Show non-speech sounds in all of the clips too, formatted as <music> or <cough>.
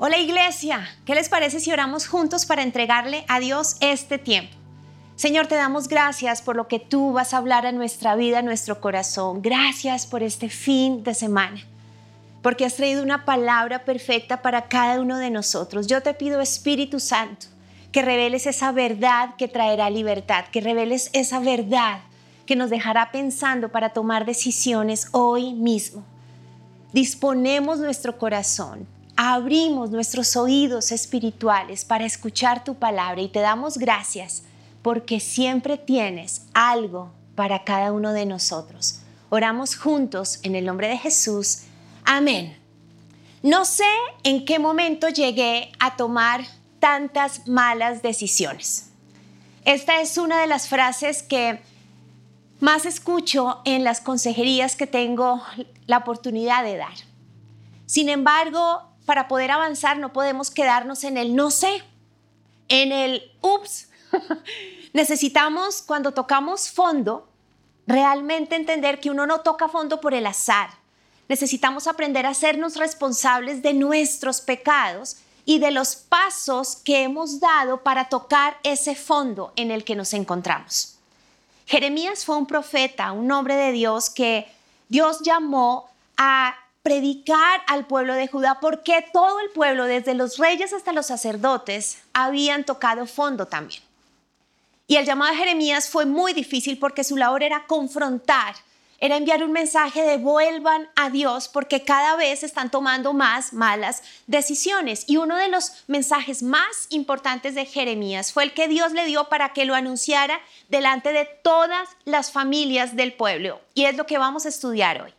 Hola iglesia, ¿qué les parece si oramos juntos para entregarle a Dios este tiempo? Señor, te damos gracias por lo que tú vas a hablar a nuestra vida, a nuestro corazón. Gracias por este fin de semana, porque has traído una palabra perfecta para cada uno de nosotros. Yo te pido, Espíritu Santo, que reveles esa verdad que traerá libertad, que reveles esa verdad que nos dejará pensando para tomar decisiones hoy mismo. Disponemos nuestro corazón abrimos nuestros oídos espirituales para escuchar tu palabra y te damos gracias porque siempre tienes algo para cada uno de nosotros. Oramos juntos en el nombre de Jesús. Amén. No sé en qué momento llegué a tomar tantas malas decisiones. Esta es una de las frases que más escucho en las consejerías que tengo la oportunidad de dar. Sin embargo, para poder avanzar no podemos quedarnos en el no sé, en el ups. <laughs> Necesitamos cuando tocamos fondo realmente entender que uno no toca fondo por el azar. Necesitamos aprender a hacernos responsables de nuestros pecados y de los pasos que hemos dado para tocar ese fondo en el que nos encontramos. Jeremías fue un profeta, un hombre de Dios que Dios llamó a predicar al pueblo de Judá porque todo el pueblo, desde los reyes hasta los sacerdotes, habían tocado fondo también. Y el llamado de Jeremías fue muy difícil porque su labor era confrontar, era enviar un mensaje de vuelvan a Dios porque cada vez están tomando más malas decisiones. Y uno de los mensajes más importantes de Jeremías fue el que Dios le dio para que lo anunciara delante de todas las familias del pueblo. Y es lo que vamos a estudiar hoy.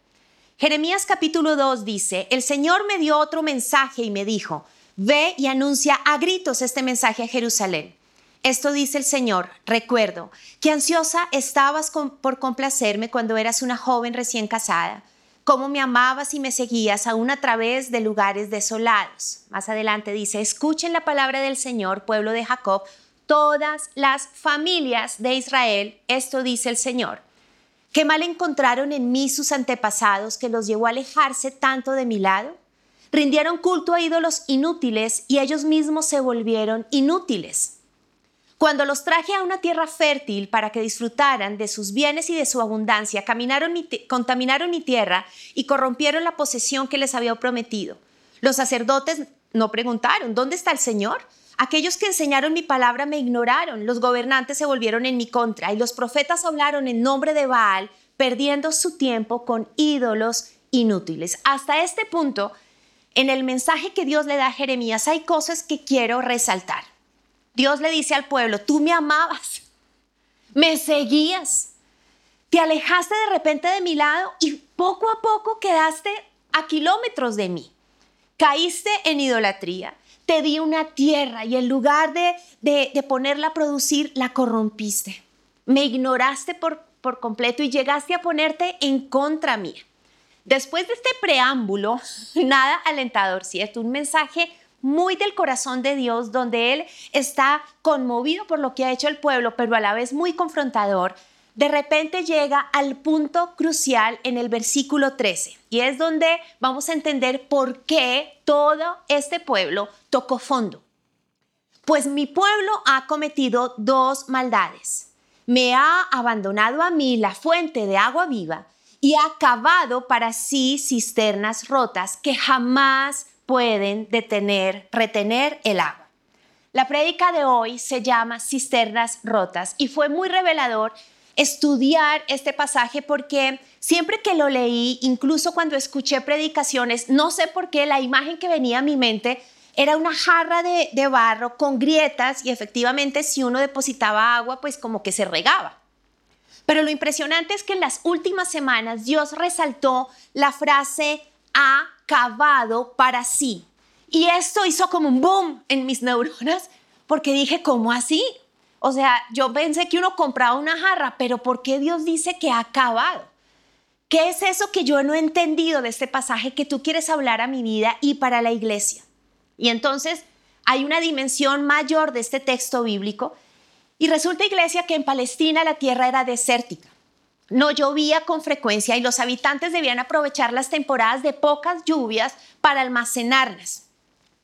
Jeremías capítulo 2 dice, el Señor me dio otro mensaje y me dijo, ve y anuncia a gritos este mensaje a Jerusalén. Esto dice el Señor, recuerdo que ansiosa estabas por complacerme cuando eras una joven recién casada, cómo me amabas y me seguías aún a través de lugares desolados. Más adelante dice, escuchen la palabra del Señor, pueblo de Jacob, todas las familias de Israel, esto dice el Señor. ¿Qué mal encontraron en mí sus antepasados que los llevó a alejarse tanto de mi lado? Rindieron culto a ídolos inútiles y ellos mismos se volvieron inútiles. Cuando los traje a una tierra fértil para que disfrutaran de sus bienes y de su abundancia, contaminaron mi tierra y corrompieron la posesión que les había prometido. Los sacerdotes no preguntaron, ¿dónde está el Señor? Aquellos que enseñaron mi palabra me ignoraron, los gobernantes se volvieron en mi contra y los profetas hablaron en nombre de Baal, perdiendo su tiempo con ídolos inútiles. Hasta este punto, en el mensaje que Dios le da a Jeremías hay cosas que quiero resaltar. Dios le dice al pueblo, tú me amabas, me seguías, te alejaste de repente de mi lado y poco a poco quedaste a kilómetros de mí. Caíste en idolatría, te di una tierra y en lugar de, de, ponerla a producir, la corrompiste. Me ignoraste por, por completo y llegaste a ponerte en contra mía. Después de este preámbulo, <laughs> nada alentador, ¿cierto? Un mensaje muy del corazón de Dios, donde Él está conmovido por lo que ha hecho el pueblo, pero a la vez muy confrontador, de repente llega al punto crucial en el versículo 13 y es donde vamos a entender por qué todo este pueblo tocó fondo. Pues mi pueblo ha cometido dos maldades. Me ha abandonado a mí la fuente de agua viva y ha cavado para sí cisternas rotas que jamás pueden detener, retener el agua. La prédica de hoy se llama Cisternas rotas y fue muy revelador estudiar este pasaje porque siempre que lo leí, incluso cuando escuché predicaciones, no sé por qué la imagen que venía a mi mente era una jarra de, barro con grietas y efectivamente si uno depositaba agua, pues como que se regaba. Pero lo impresionante es que en las últimas semanas Dios resaltó la frase ha cavado para sí. Y esto hizo como un boom en mis neuronas porque dije, ¿cómo así? O sea, yo pensé que uno compraba una jarra, pero ¿por qué Dios dice que ha acabado? ¿Qué es eso que yo no he entendido de este pasaje que tú quieres hablar a mi vida y para la iglesia? Y entonces hay una dimensión mayor de este texto bíblico y resulta, iglesia, que en Palestina la tierra era desértica. No llovía con frecuencia y los habitantes debían aprovechar las temporadas de pocas lluvias para almacenarlas.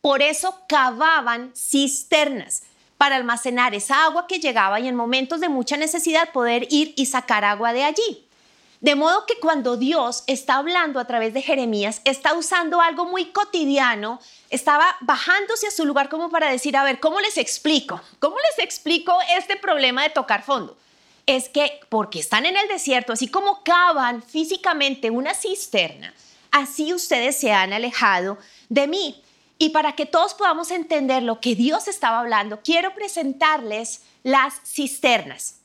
Por eso cavaban cisternas para almacenar esa agua que llegaba y en momentos de mucha necesidad poder ir y sacar agua de allí. De modo que cuando Dios está hablando a través de Jeremías, está usando algo muy cotidiano, estaba bajándose a su lugar como para decir, a ver, ¿cómo les explico? ¿Cómo les explico este problema de tocar fondo? Es que porque están en el desierto, así como cavan físicamente una cisterna, así ustedes se han alejado de mí. Y para que todos podamos entender lo que Dios estaba hablando, quiero presentarles las cisternas.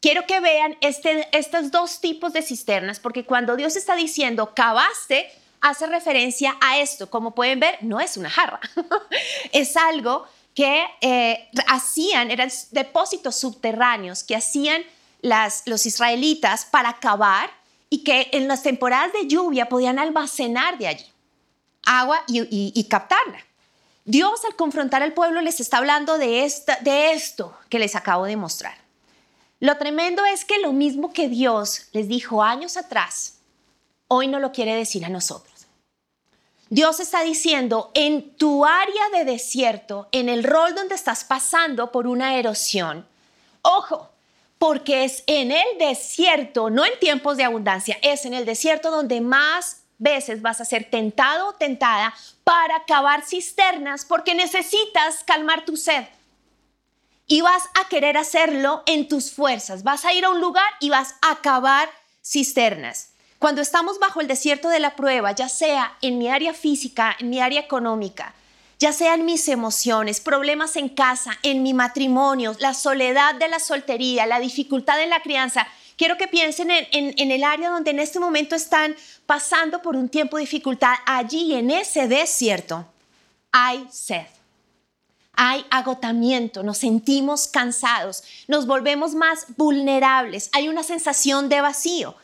Quiero que vean este, estos dos tipos de cisternas, porque cuando Dios está diciendo cavaste, hace referencia a esto. Como pueden ver, no es una jarra, <laughs> es algo que eh, hacían, eran depósitos subterráneos que hacían los israelitas para cavar y que en las temporadas de lluvia podían almacenar de allí agua y, captarla. Dios al confrontar al pueblo les está hablando de, esta, de esto que les acabo de mostrar. Lo tremendo es que lo mismo que Dios les dijo años atrás, hoy no lo quiere decir a nosotros. Dios está diciendo, en tu área de desierto, en el rol donde estás pasando por una erosión, ojo, porque es en el desierto, no en tiempos de abundancia, es en el desierto donde más veces vas a ser tentado o tentada para cavar cisternas porque necesitas calmar tu sed y vas a querer hacerlo en tus fuerzas. Vas a ir a un lugar y vas a cavar cisternas. Cuando estamos bajo el desierto de la prueba, ya sea en mi área física, en mi área económica, ya sea en mis emociones, problemas en casa, en mi matrimonio, la soledad de la soltería, la dificultad en la crianza, quiero que piensen en, el área donde en este momento están pasando por un tiempo de dificultad. Allí en ese desierto hay sed hay agotamiento, nos sentimos cansados, nos volvemos más vulnerables, hay una sensación de vacío.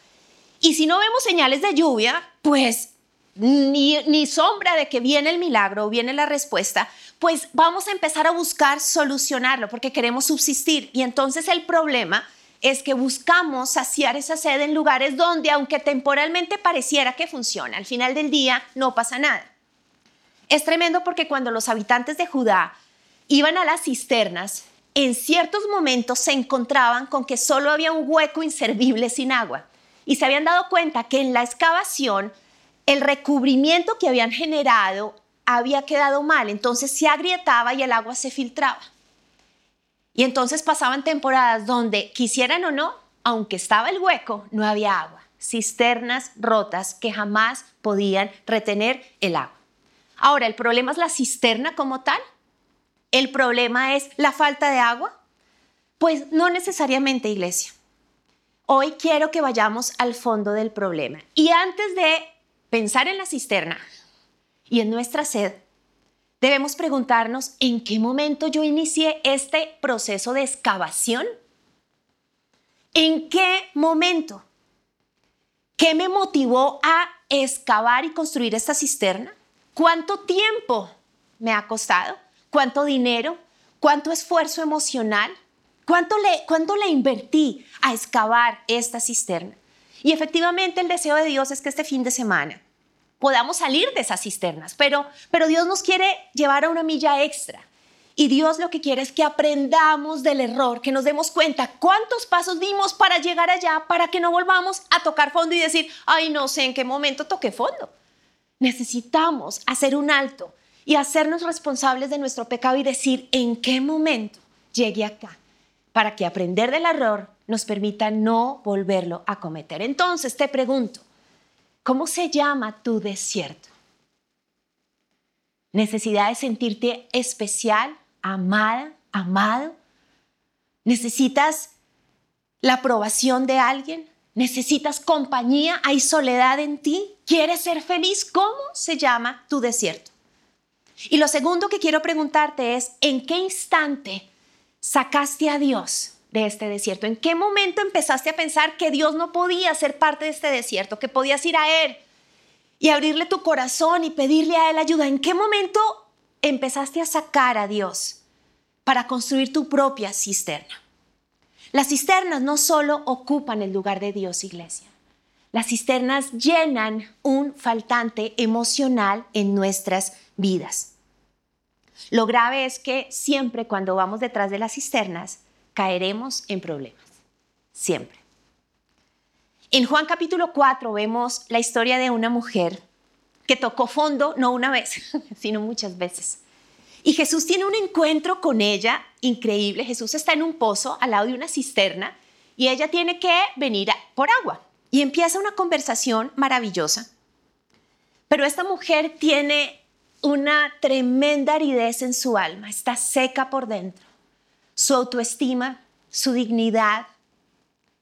Y si no vemos señales de lluvia, pues ni, ni sombra de que viene el milagro viene la respuesta, pues vamos a empezar a buscar solucionarlo porque queremos subsistir. Y entonces el problema es que buscamos saciar esa sed en lugares donde, aunque temporalmente pareciera que funciona, al final del día no pasa nada. Es tremendo porque cuando los habitantes de Judá iban a las cisternas, en ciertos momentos se encontraban con que solo había un hueco inservible sin agua y se habían dado cuenta que en la excavación el recubrimiento que habían generado había quedado mal, entonces se agrietaba y el agua se filtraba. Y entonces pasaban temporadas donde, quisieran o no, aunque estaba el hueco, no había agua. Cisternas rotas que jamás podían retener el agua. Ahora, ¿el problema es la cisterna como tal? ¿El problema es la falta de agua? Pues no necesariamente, iglesia. Hoy quiero que vayamos al fondo del problema. Y antes de pensar en la cisterna y en nuestra sed, debemos preguntarnos en qué momento yo inicié este proceso de excavación. ¿En qué momento? ¿Qué me motivó a excavar y construir esta cisterna? ¿Cuánto tiempo me ha costado? cuánto dinero, cuánto esfuerzo emocional, cuánto le, cuánto le invertí a excavar esta cisterna. Y efectivamente el deseo de Dios es que este fin de semana podamos salir de esas cisternas, pero, pero Dios nos quiere llevar a una milla extra. Y Dios lo que quiere es que aprendamos del error, que nos demos cuenta cuántos pasos dimos para llegar allá, para que no volvamos a tocar fondo y decir, ay, no sé en qué momento toqué fondo. Necesitamos hacer un alto y hacernos responsables de nuestro pecado y decir en qué momento llegué acá, para que aprender del error nos permita no volverlo a cometer. Entonces te pregunto, ¿cómo se llama tu desierto? ¿Necesidad de sentirte especial, amada, amado? ¿Necesitas la aprobación de alguien? ¿Necesitas compañía? ¿Hay soledad en ti? ¿Quieres ser feliz? ¿Cómo se llama tu desierto? Y lo segundo que quiero preguntarte es, ¿en qué instante sacaste a Dios este desierto? ¿En qué momento empezaste a pensar que Dios no podía ser parte de este desierto, que podías ir a Él y abrirle tu corazón y pedirle a Él ayuda? ¿En qué momento empezaste a sacar a Dios para construir tu propia cisterna? Las cisternas no solo ocupan el lugar de Dios, iglesia. Las cisternas llenan un faltante emocional en nuestras vidas. Lo grave es que siempre cuando vamos detrás de las cisternas caeremos en problemas. Siempre. En Juan capítulo 4 vemos la historia de una mujer que tocó fondo no una vez, <laughs> sino muchas veces. Y Jesús tiene un encuentro con ella increíble. Jesús está en un pozo al lado de una cisterna y ella tiene que venir por agua. Y empieza una conversación maravillosa. Pero esta mujer tiene una tremenda aridez en su alma, está seca por dentro. Su autoestima, su dignidad,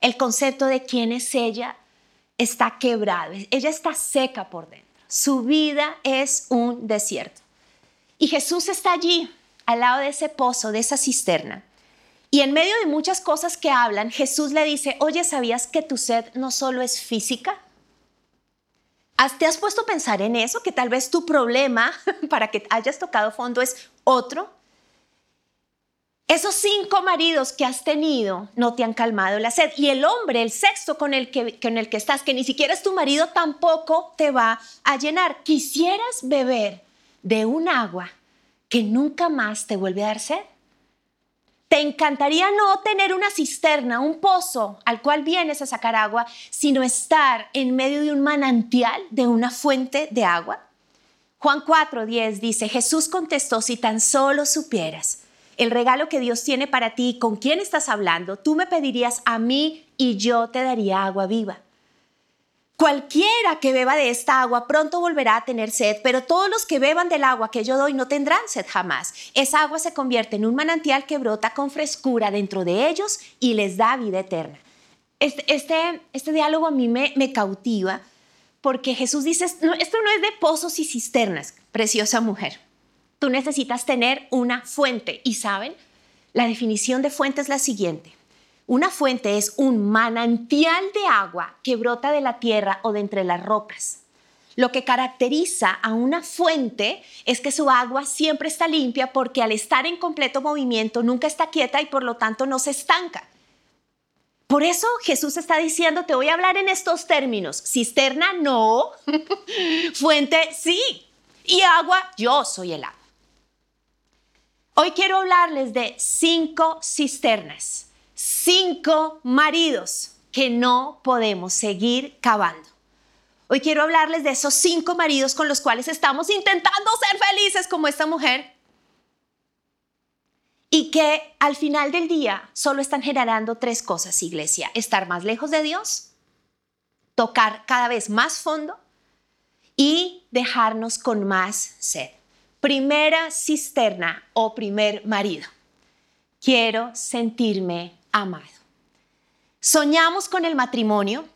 el concepto de quién es ella está quebrado. Ella está seca por dentro. Su vida es un desierto. Y Jesús está allí, al lado de ese pozo, de esa cisterna. Y en medio de muchas cosas que hablan, Jesús le dice, oye, ¿sabías que tu sed no solo es física? ¿Te has puesto a pensar en eso? Que tal vez tu problema <laughs> para que hayas tocado fondo es otro. Esos cinco maridos que has tenido no te han calmado la sed. Y el hombre, el sexto con el que, con el que estás, que ni siquiera es tu marido, tampoco te va a llenar. Quisieras beber de un agua que nunca más te vuelve a dar sed. Te encantaría no tener una cisterna, un pozo al cual vienes a sacar agua, sino estar en medio de un manantial, de una fuente de agua. Juan 4:10 dice, Jesús contestó, si tan solo supieras el regalo que Dios tiene para ti, con quién estás hablando, tú me pedirías a mí y yo te daría agua viva. Cualquiera que beba de esta agua pronto volverá a tener sed, pero todos los que beban del agua que yo doy no tendrán sed jamás. Esa agua se convierte en un manantial que brota con frescura dentro de ellos y les da vida eterna. Este, este, este diálogo a mí me, me cautiva porque Jesús dice, esto no es de pozos y cisternas, preciosa mujer tú necesitas tener una fuente. Y saben, la definición de fuente es la siguiente. Una fuente es un manantial de agua que brota de la tierra o de entre las rocas. Lo que caracteriza a una fuente es que su agua siempre está limpia porque al estar en completo movimiento nunca está quieta y por lo tanto no se estanca. Por eso Jesús está diciendo, te voy a hablar en estos términos. Cisterna, no. <laughs> Fuente, sí. Y agua, yo soy el agua. Hoy quiero hablarles de cinco cisternas, cinco maridos que no podemos seguir cavando. Hoy quiero hablarles de esos cinco maridos con los cuales estamos intentando ser felices como esta mujer y que al final del día solo están generando tres cosas, iglesia. Estar más lejos de Dios, tocar cada vez más fondo y dejarnos con más sed primera cisterna o primer marido. Quiero sentirme amado. Soñamos con el matrimonio,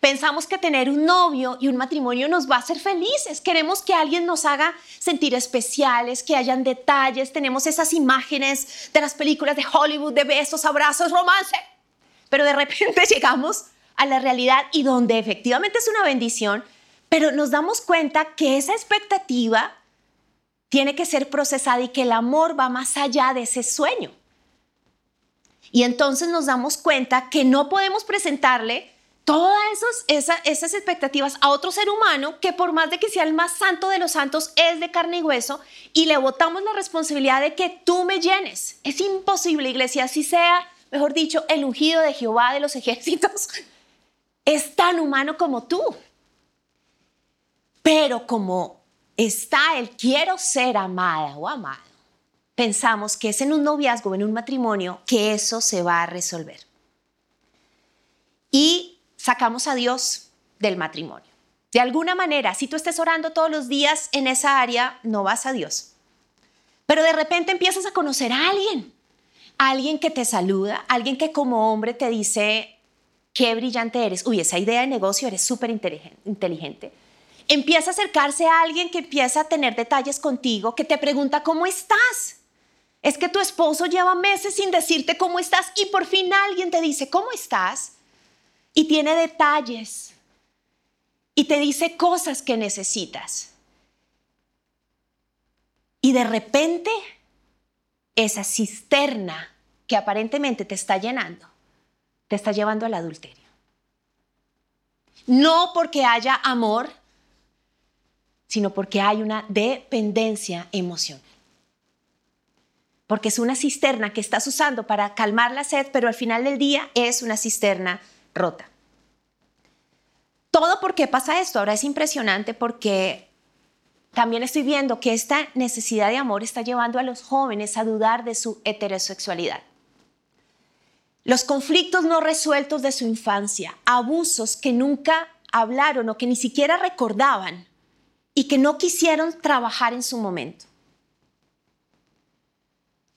pensamos que tener un novio y un matrimonio nos va a hacer felices. Queremos que alguien nos haga sentir especiales, que hayan detalles. Tenemos esas imágenes de las películas de Hollywood de besos, abrazos, romance. Pero de repente <laughs> llegamos a la realidad y donde efectivamente es una bendición, pero nos damos cuenta que esa expectativa tiene que ser procesada y que el amor va más allá de ese sueño. Y entonces nos damos cuenta que no podemos presentarle todas esas, expectativas a otro ser humano que por más de que sea el más santo de los santos es de carne y hueso y le botamos la responsabilidad de que tú me llenes. Es imposible, iglesia, así sea, mejor dicho, el ungido de Jehová de los ejércitos. <laughs> Es tan humano como tú. Pero como está el quiero ser amada o amado, pensamos que es en un noviazgo, en un matrimonio, que eso se va a resolver. Y sacamos a Dios del matrimonio. De alguna manera, si tú estés orando todos los días en esa área, no vas a Dios. Pero de repente empiezas a conocer a alguien, alguien que te saluda, alguien que como hombre te dice, qué brillante eres, uy, esa idea de negocio eres súper inteligente empieza a acercarse a alguien que empieza a tener detalles contigo, que te pregunta cómo estás. Es que tu esposo lleva meses sin decirte cómo estás y por fin alguien te dice cómo estás y tiene detalles y te dice cosas que necesitas. Y de repente esa cisterna que aparentemente te está llenando, te está llevando al adulterio. No porque haya amor, sino porque hay una dependencia emocional. porque es una cisterna que estás usando para calmar la sed, pero al final del día es una cisterna rota. Todo por qué pasa esto. Ahora es impresionante porque también estoy viendo que esta necesidad de amor está llevando a los jóvenes a dudar de su heterosexualidad. Los conflictos no resueltos de su infancia, abusos que nunca hablaron o que ni siquiera recordaban y que no quisieron trabajar en su momento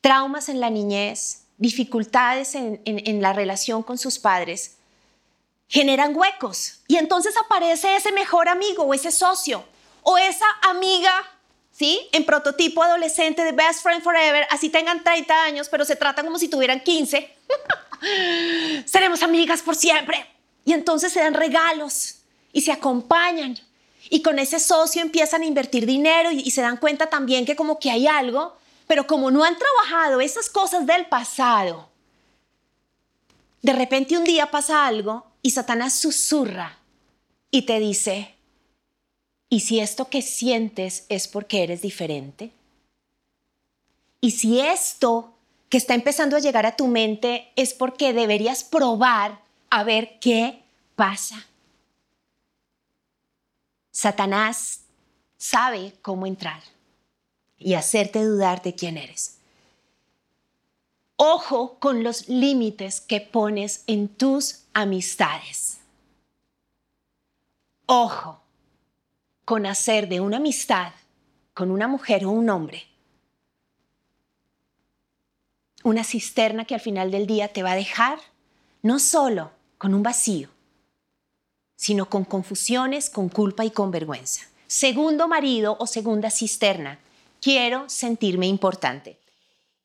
traumas en la niñez, dificultades en, la relación con sus padres, generan huecos. Y entonces aparece ese mejor amigo o ese socio o esa amiga, ¿sí? En prototipo adolescente de Best Friend Forever, así tengan 30 años, pero se tratan como si tuvieran 15. <laughs> Seremos amigas por siempre. Y entonces se dan regalos y se acompañan. Y con ese socio empiezan a invertir dinero y se dan cuenta también que como que hay algo pero como no han trabajado esas cosas del pasado, de repente un día pasa algo y Satanás susurra y te dice, ¿y si esto que sientes es porque eres diferente? ¿Y si esto que está empezando a llegar a tu mente es porque deberías probar a ver qué pasa? Satanás sabe cómo entrar y hacerte dudar de quién eres. Ojo con los límites que pones en tus amistades. Ojo con hacer de una amistad con una mujer o un hombre una cisterna que al final del día te va a dejar no solo con un vacío, sino con confusiones, con culpa y con vergüenza. Segundo marido o segunda cisterna quiero sentirme importante.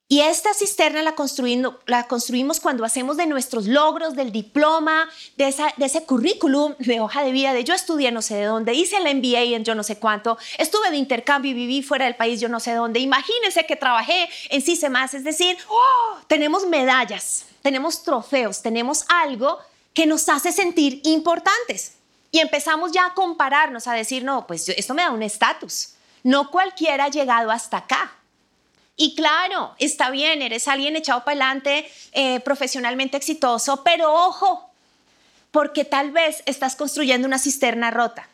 Y esta cisterna la, construimos cuando hacemos de nuestros logros, del diploma, de, ese currículum de hoja de vida, de yo estudié no sé de dónde, hice la MBA en yo no sé cuánto, estuve de intercambio y viví fuera del país yo no sé dónde. Imagínense que trabajé en más es decir, ¡oh! tenemos medallas, tenemos trofeos, tenemos algo que nos hace sentir importantes. Y empezamos ya a compararnos, a decir, no, pues esto me da un estatus. No cualquiera ha llegado hasta acá. Y claro, está bien, eres alguien echado para adelante, eh, profesionalmente exitoso, pero ojo, porque tal vez estás construyendo una cisterna rota.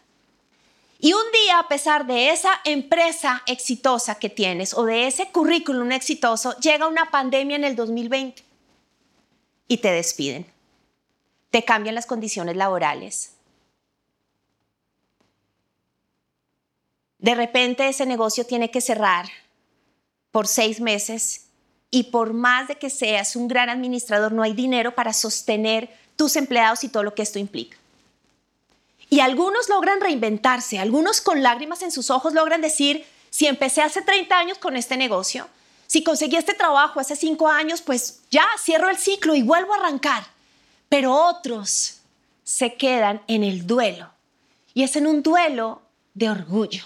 Y un día, a pesar de esa empresa exitosa que tienes o de ese currículum exitoso, llega una pandemia en el 2020 y te despiden. Te cambian las condiciones laborales, De repente ese negocio tiene que cerrar por seis meses y por más de que seas un gran administrador, no hay dinero para sostener tus empleados y todo lo que esto implica. Y algunos logran reinventarse, algunos con lágrimas en sus ojos logran decir, si empecé hace 30 años con este negocio, si conseguí este trabajo hace cinco años, pues ya cierro el ciclo y vuelvo a arrancar. Pero otros se quedan en el duelo. Y es en un duelo de orgullo.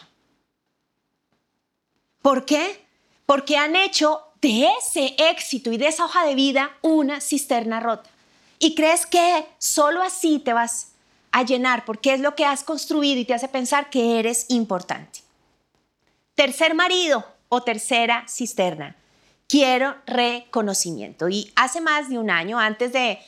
¿Por qué? Porque han hecho de ese éxito y de esa hoja de vida una cisterna rota. Y crees que solo así te vas a llenar porque es lo que has construido y te hace pensar que eres importante. Tercer marido o tercera cisterna. Quiero reconocimiento. Y hace más de un año, antes de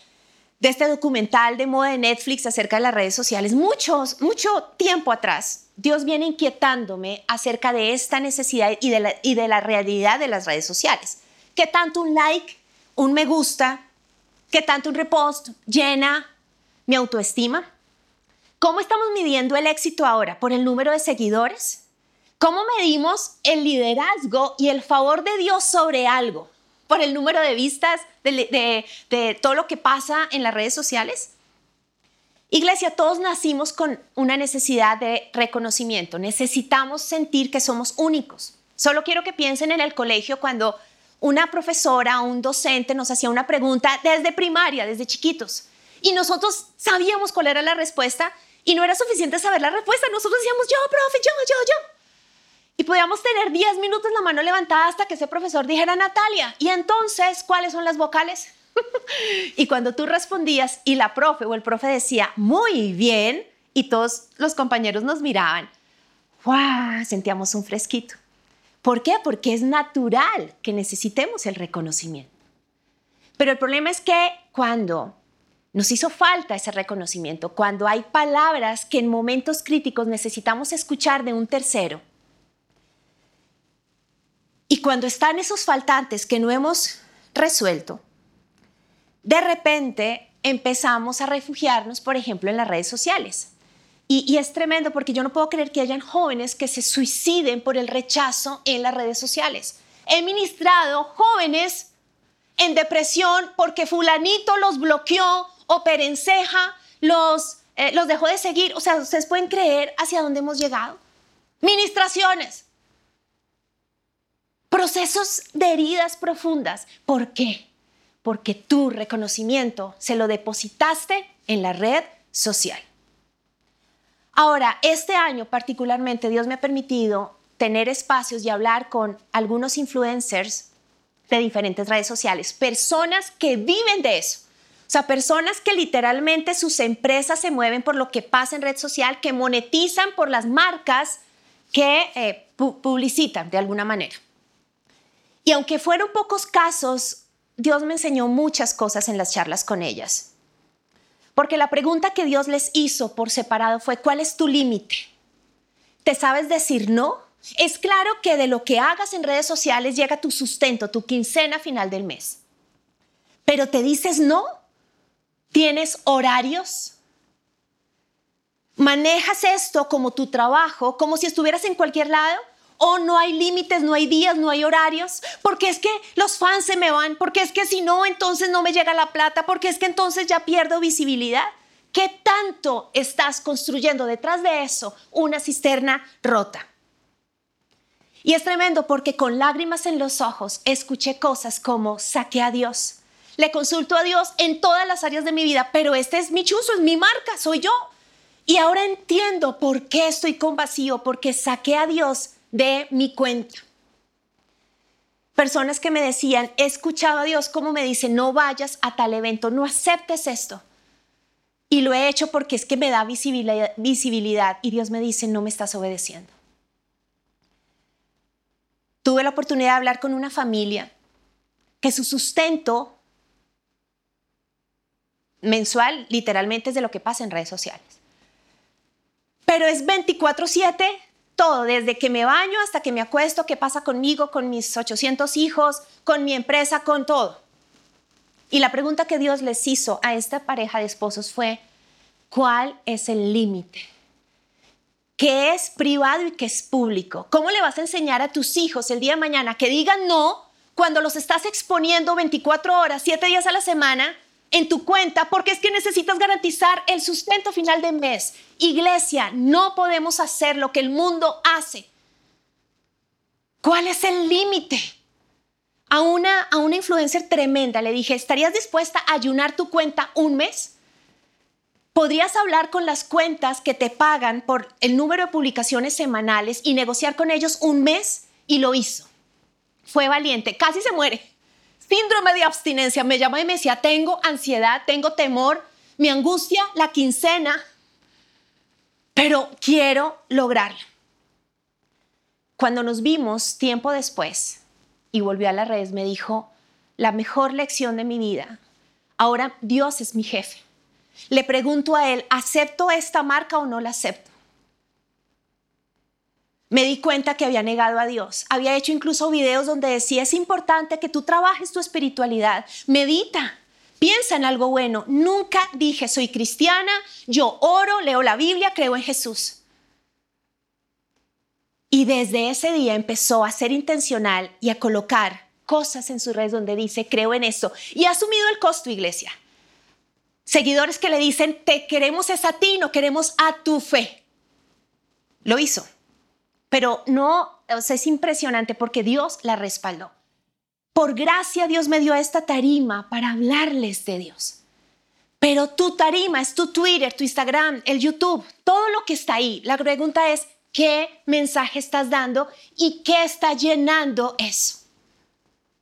de este documental de moda de Netflix acerca de las redes sociales, muchos, mucho tiempo atrás, Dios viene inquietándome acerca de esta necesidad y de, la, y de la realidad de las redes sociales. ¿Qué tanto un like, un me gusta, qué tanto un repost llena mi autoestima? ¿Cómo estamos midiendo el éxito ahora? ¿Por el número de seguidores? ¿Cómo medimos el liderazgo y el favor de Dios sobre algo? Por el número de vistas de, todo lo que pasa en las redes sociales? Iglesia, todos nacimos con una necesidad de reconocimiento. Necesitamos sentir que somos únicos. Solo quiero que piensen en el colegio cuando una profesora o un docente nos hacía una pregunta desde primaria, desde chiquitos, y nosotros sabíamos cuál era la respuesta y no era suficiente saber la respuesta. Nosotros decíamos, yo, tener 10 minutos la mano levantada hasta que ese profesor dijera Natalia. Y entonces, ¿cuáles son las vocales? <laughs> y cuando tú respondías y la profe o el profe decía, muy bien, y todos los compañeros nos miraban, ¡wow! Sentíamos un fresquito. ¿Por qué? Porque es natural que necesitemos el reconocimiento. Pero el problema es que cuando nos hizo falta ese reconocimiento, cuando hay palabras que en momentos críticos necesitamos escuchar de un tercero, y cuando están esos faltantes que no hemos resuelto, de repente empezamos a refugiarnos, por ejemplo, en las redes sociales. Y, es tremendo porque yo no puedo creer que hayan jóvenes que se suiciden por el rechazo en las redes sociales. He ministrado jóvenes en depresión porque fulanito los bloqueó o perenceja los, eh, los dejó de seguir. O sea, ustedes pueden creer hacia dónde hemos llegado. Ministraciones. Procesos de heridas profundas. ¿Por qué? Porque tu reconocimiento se lo depositaste en la red social. Ahora, este año particularmente Dios me ha permitido tener espacios y hablar con algunos influencers de diferentes redes sociales, personas que viven de eso. O sea, personas que literalmente sus empresas se mueven por lo que pasa en red social, que monetizan por las marcas que eh, publicitan de alguna manera. Y aunque fueron pocos casos, Dios me enseñó muchas cosas en las charlas con ellas. Porque la pregunta que Dios les hizo por separado fue, ¿cuál es tu límite? ¿Te sabes decir no? Es claro que de lo que hagas en redes sociales llega tu sustento, tu quincena final del mes. Pero te dices no. ¿Tienes horarios? ¿Manejas esto como tu trabajo, como si estuvieras en cualquier lado? ¿O no hay límites, no hay días, no hay horarios? Porque es que los fans se me van, porque es que si no, entonces no me llega la plata, porque es que entonces ya pierdo visibilidad. ¿Qué tanto estás construyendo detrás de eso una cisterna rota? Y es tremendo porque con lágrimas en los ojos escuché cosas como saqué a Dios. Le consulto a Dios en todas las áreas de mi vida, pero este es mi chuzo, es mi marca, soy yo. Y ahora entiendo por qué estoy con vacío, porque saqué a Dios de mi cuenta. Personas que me decían, he escuchado a Dios como me dice, no vayas a tal evento, no aceptes esto. Y lo he hecho porque es que me da visibilidad, visibilidad y Dios me dice, no me estás obedeciendo. Tuve la oportunidad de hablar con una familia que su sustento mensual literalmente es de lo que pasa en redes sociales. Pero es 24/7 todo, desde que me baño hasta que me acuesto, qué pasa conmigo, con mis 800 hijos, con mi empresa, con todo. Y la pregunta que Dios les hizo a esta pareja de esposos fue, ¿cuál es el límite? qué es privado y qué es público. ¿Cómo le vas a enseñar a tus hijos el día de mañana que digan no cuando los estás exponiendo 24 horas, 7 días a la semana en tu cuenta? Porque es que necesitas garantizar el sustento final de mes. Iglesia, no podemos hacer lo que el mundo hace. ¿Cuál es el límite? A una, a una influencer tremenda le dije, ¿estarías dispuesta a ayunar tu cuenta un mes? podrías hablar con las cuentas que te pagan por el número de publicaciones semanales y negociar con ellos un mes y lo hizo. Fue valiente, casi se muere. Síndrome de abstinencia, me llama y me decía, tengo ansiedad, tengo temor, mi angustia, la quincena, pero quiero lograrlo. Cuando nos vimos tiempo después y volvió a las redes, me dijo, la mejor lección de mi vida, ahora Dios es mi jefe le pregunto a él, ¿acepto esta marca o no la acepto? Me di cuenta que había negado a Dios. Había hecho incluso videos donde decía, es importante que tú trabajes tu espiritualidad, medita, piensa en algo bueno. Nunca dije, soy cristiana, yo oro, leo la Biblia, creo en Jesús. Y desde ese día empezó a ser intencional y a colocar cosas en sus redes donde dice, creo en esto. Y ha asumido el costo, iglesia seguidores que le dicen, te queremos es a ti, no queremos a tu fe. Lo hizo. Pero no, es impresionante porque Dios la respaldó. Por gracia Dios me dio esta tarima para hablarles de Dios. Pero tu tarima es tu Twitter, tu Instagram, el YouTube, todo lo que está ahí. La pregunta es, ¿qué mensaje estás dando y qué está llenando eso?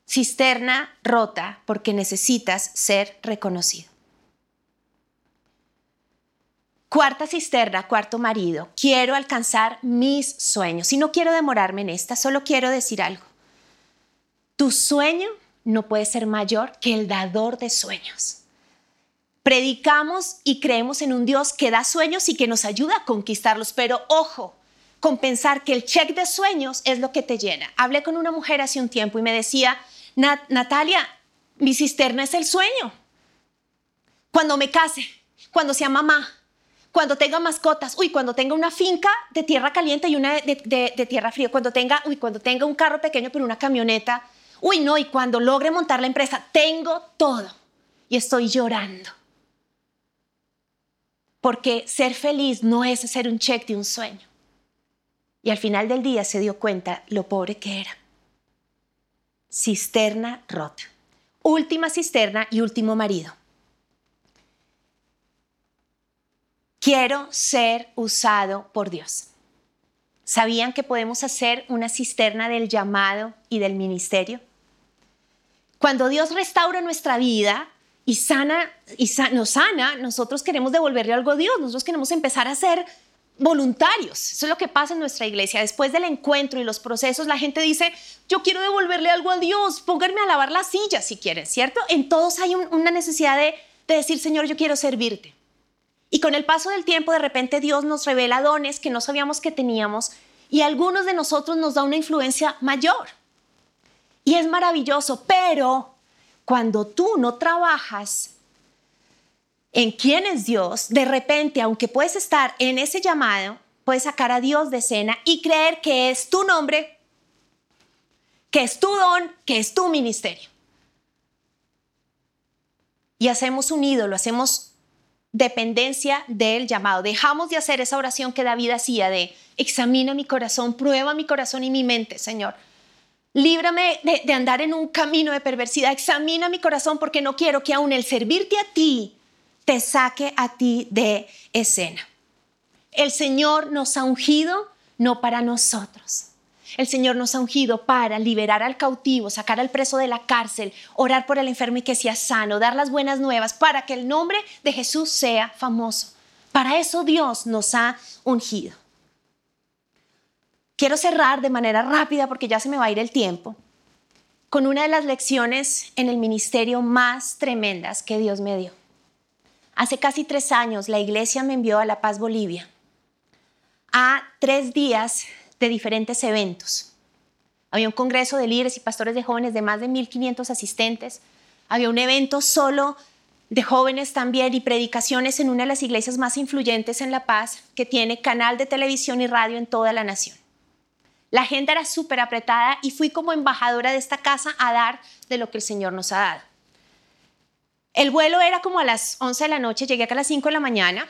Cisterna rota porque necesitas ser reconocido. Cuarta cisterna, cuarto marido. Quiero alcanzar mis sueños. Y no quiero demorarme en esta, solo quiero decir algo. Tu sueño no puede ser mayor que el dador de sueños. Predicamos y creemos en un Dios que da sueños y que nos ayuda a conquistarlos, pero ojo, con pensar que el check de sueños es lo que te llena. Hablé con una mujer hace un tiempo y me decía, Natalia, mi cisterna es el sueño. Cuando me case, cuando sea mamá, cuando tenga mascotas, uy, cuando tenga una finca de tierra caliente y una de, tierra fría, cuando tenga, uy, cuando tenga un carro pequeño pero una camioneta, uy, no, y cuando logre montar la empresa, tengo todo y estoy llorando. Porque ser feliz no es hacer un check de un sueño. Y al final del día se dio cuenta lo pobre que era. Cisterna rota. Última cisterna y último marido. Quiero ser usado por Dios. ¿Sabían que podemos hacer una cisterna del llamado y del ministerio? Cuando Dios restaura nuestra vida y sana y nos sana, nosotros queremos devolverle algo a Dios, nosotros queremos empezar a ser voluntarios. Eso es lo que pasa en nuestra iglesia. Después del encuentro y los procesos, la gente dice, yo quiero devolverle algo a Dios, pónganme a lavar la silla si quieren, ¿cierto? En todos hay una necesidad de decir, Señor, yo quiero servirte. Y con el paso del tiempo, de repente Dios nos revela dones que no sabíamos que teníamos y algunos de nosotros nos da una influencia mayor. Y es maravilloso, pero cuando tú no trabajas en quién es Dios, de repente, aunque puedes estar en ese llamado, puedes sacar a Dios de escena y creer que es tu nombre, que es tu don, que es tu ministerio. Y hacemos un ídolo, hacemos dependencia del llamado. Dejamos de hacer esa oración que David hacía de examina mi corazón, prueba mi corazón y mi mente, Señor. Líbrame de, de, andar en un camino de perversidad. Examina mi corazón porque no quiero que aún el servirte a ti te saque a ti de escena. El Señor nos ha ungido no para nosotros, el Señor nos ha ungido para liberar al cautivo, sacar al preso de la cárcel, orar por el enfermo y que sea sano, dar las buenas nuevas para que el nombre de Jesús sea famoso. Para eso Dios nos ha ungido. Quiero cerrar de manera rápida porque ya se me va a ir el tiempo con una de las lecciones en el ministerio más tremendas que Dios me dio. Hace casi tres años la iglesia me envió a La Paz, Bolivia, a tres días de diferentes eventos. Había un congreso de líderes y pastores de jóvenes de más de 1.500 asistentes. Había un evento solo de jóvenes también y predicaciones en una de las iglesias más influyentes en La Paz, que tiene canal de televisión y radio en toda la nación. La agenda era súper apretada y fui como embajadora de esta casa a dar de lo que el Señor nos ha dado. El vuelo era como a las 11 de la noche, llegué acá a las 5 de la mañana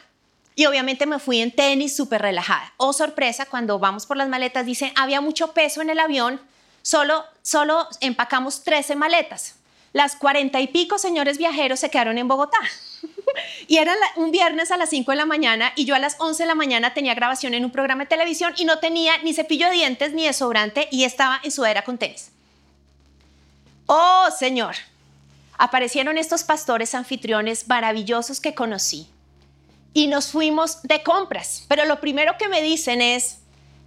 y obviamente me fui en tenis súper relajada. Oh, sorpresa, cuando vamos por las maletas, dice, había mucho peso en el avión, solo, solo empacamos 13 maletas. Las cuarenta y pico señores viajeros se quedaron en Bogotá. <laughs> y era un viernes a las 5 de la mañana y yo a las 11 de la mañana tenía grabación en un programa de televisión y no tenía ni cepillo de dientes ni desodorante y estaba en sudadera con tenis. Oh, Señor. Aparecieron estos pastores anfitriones maravillosos que conocí y nos fuimos de compras. Pero lo primero que me dicen es,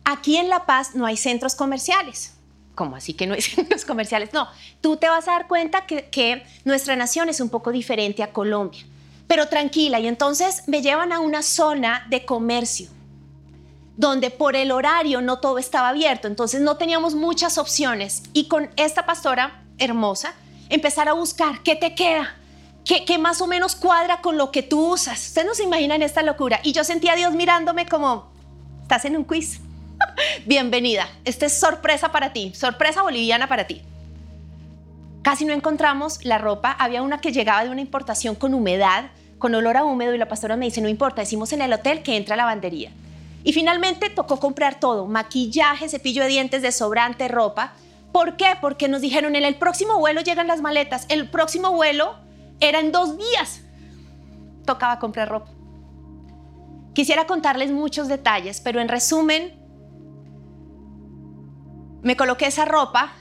aquí en La Paz no hay centros comerciales. ¿Cómo así que no hay <laughs> centros comerciales? No, tú te vas a dar cuenta que, que nuestra nación es un poco diferente a Colombia. Pero tranquila, y entonces me llevan a una zona de comercio donde por el horario no todo estaba abierto, entonces no teníamos muchas opciones. Y con esta pastora hermosa, empezar a buscar qué te queda, que, más o menos cuadra con lo que tú usas. Ustedes no se imaginan esta locura. Y yo sentía a Dios mirándome como, estás en un quiz. <laughs> Bienvenida. Esta es sorpresa para ti, sorpresa boliviana para ti. Casi no encontramos la ropa. Había una que llegaba de una importación con humedad, con olor a húmedo y la pastora me dice, no importa, decimos en el hotel que entra lavandería. Y finalmente tocó comprar todo, maquillaje, cepillo de dientes, desobrante, ropa. ¿Por qué? Porque nos dijeron, en el próximo vuelo llegan las maletas, el próximo vuelo eran dos días. Tocaba comprar ropa. Quisiera contarles muchos detalles, pero en resumen, me coloqué esa ropa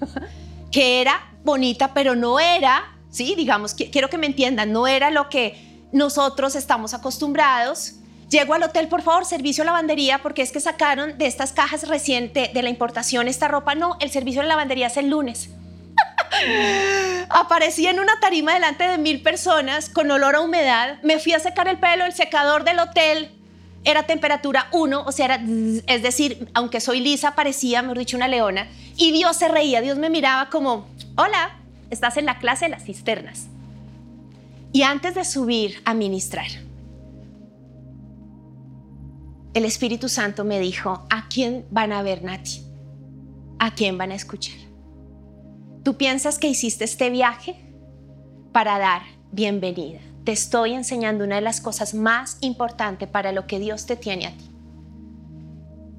<laughs> que era bonita, pero no era, sí, digamos, quiero que me entiendan, no era lo que nosotros estamos acostumbrados. Llego al hotel, por favor, servicio de lavandería, porque es que sacaron de estas cajas reciente de la importación esta ropa. No, el servicio de lavandería es el lunes. <laughs> Aparecí en una tarima delante de mil personas con olor a humedad. Me fui a secar el pelo, el secador del hotel era temperatura 1, o sea, es decir, aunque soy lisa, parecía, mejor dicho, una leona. Y Dios se reía, Dios me miraba como, hola, estás en la clase de las cisternas. Y antes de subir a ministrar, el Espíritu Santo me dijo, ¿a quién van a ver, Nati? ¿A quién van a escuchar? ¿Tú piensas que hiciste este viaje para dar bienvenida? Te estoy enseñando una de las cosas más importantes para lo que Dios te tiene a ti.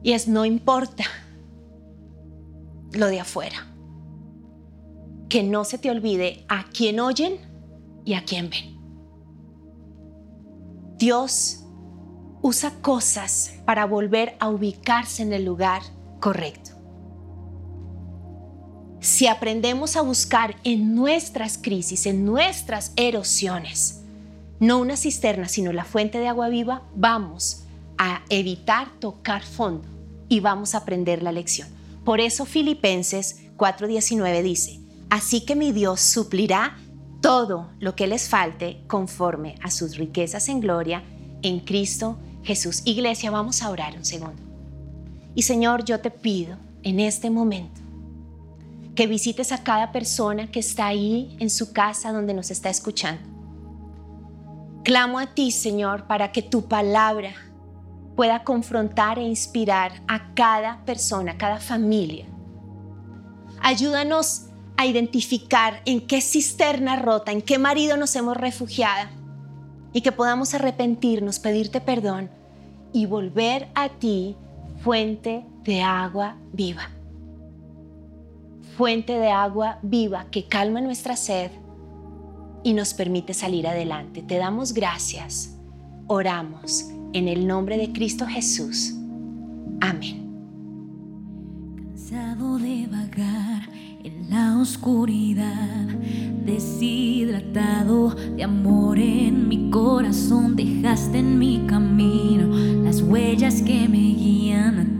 Y es no importa lo de afuera. Que no se te olvide a quién oyen y a quién ven. Dios usa cosas para volver a ubicarse en el lugar correcto. Si aprendemos a buscar en nuestras crisis, en nuestras erosiones, no una cisterna, sino la fuente de agua viva, vamos a evitar tocar fondo y vamos a aprender la lección. Por eso Filipenses 4:19 dice, así que mi Dios suplirá todo lo que les falte conforme a sus riquezas en gloria en Cristo Jesús. Iglesia, vamos a orar un segundo. Y Señor, yo te pido en este momento que visites a cada persona que está ahí en su casa donde nos está escuchando. Clamo a ti, Señor, para que tu palabra pueda confrontar e inspirar a cada persona, a cada familia. Ayúdanos a identificar en qué cisterna rota, en qué marido nos hemos refugiado y que podamos arrepentirnos, pedirte perdón y volver a ti, fuente de agua viva. Fuente de agua viva que calma nuestra sed y nos permite salir adelante. Te damos gracias. Oramos en el nombre de Cristo Jesús. Amén. Cansado de vagar en la oscuridad, deshidratado de amor en mi corazón, dejaste en mi camino las huellas que me guían a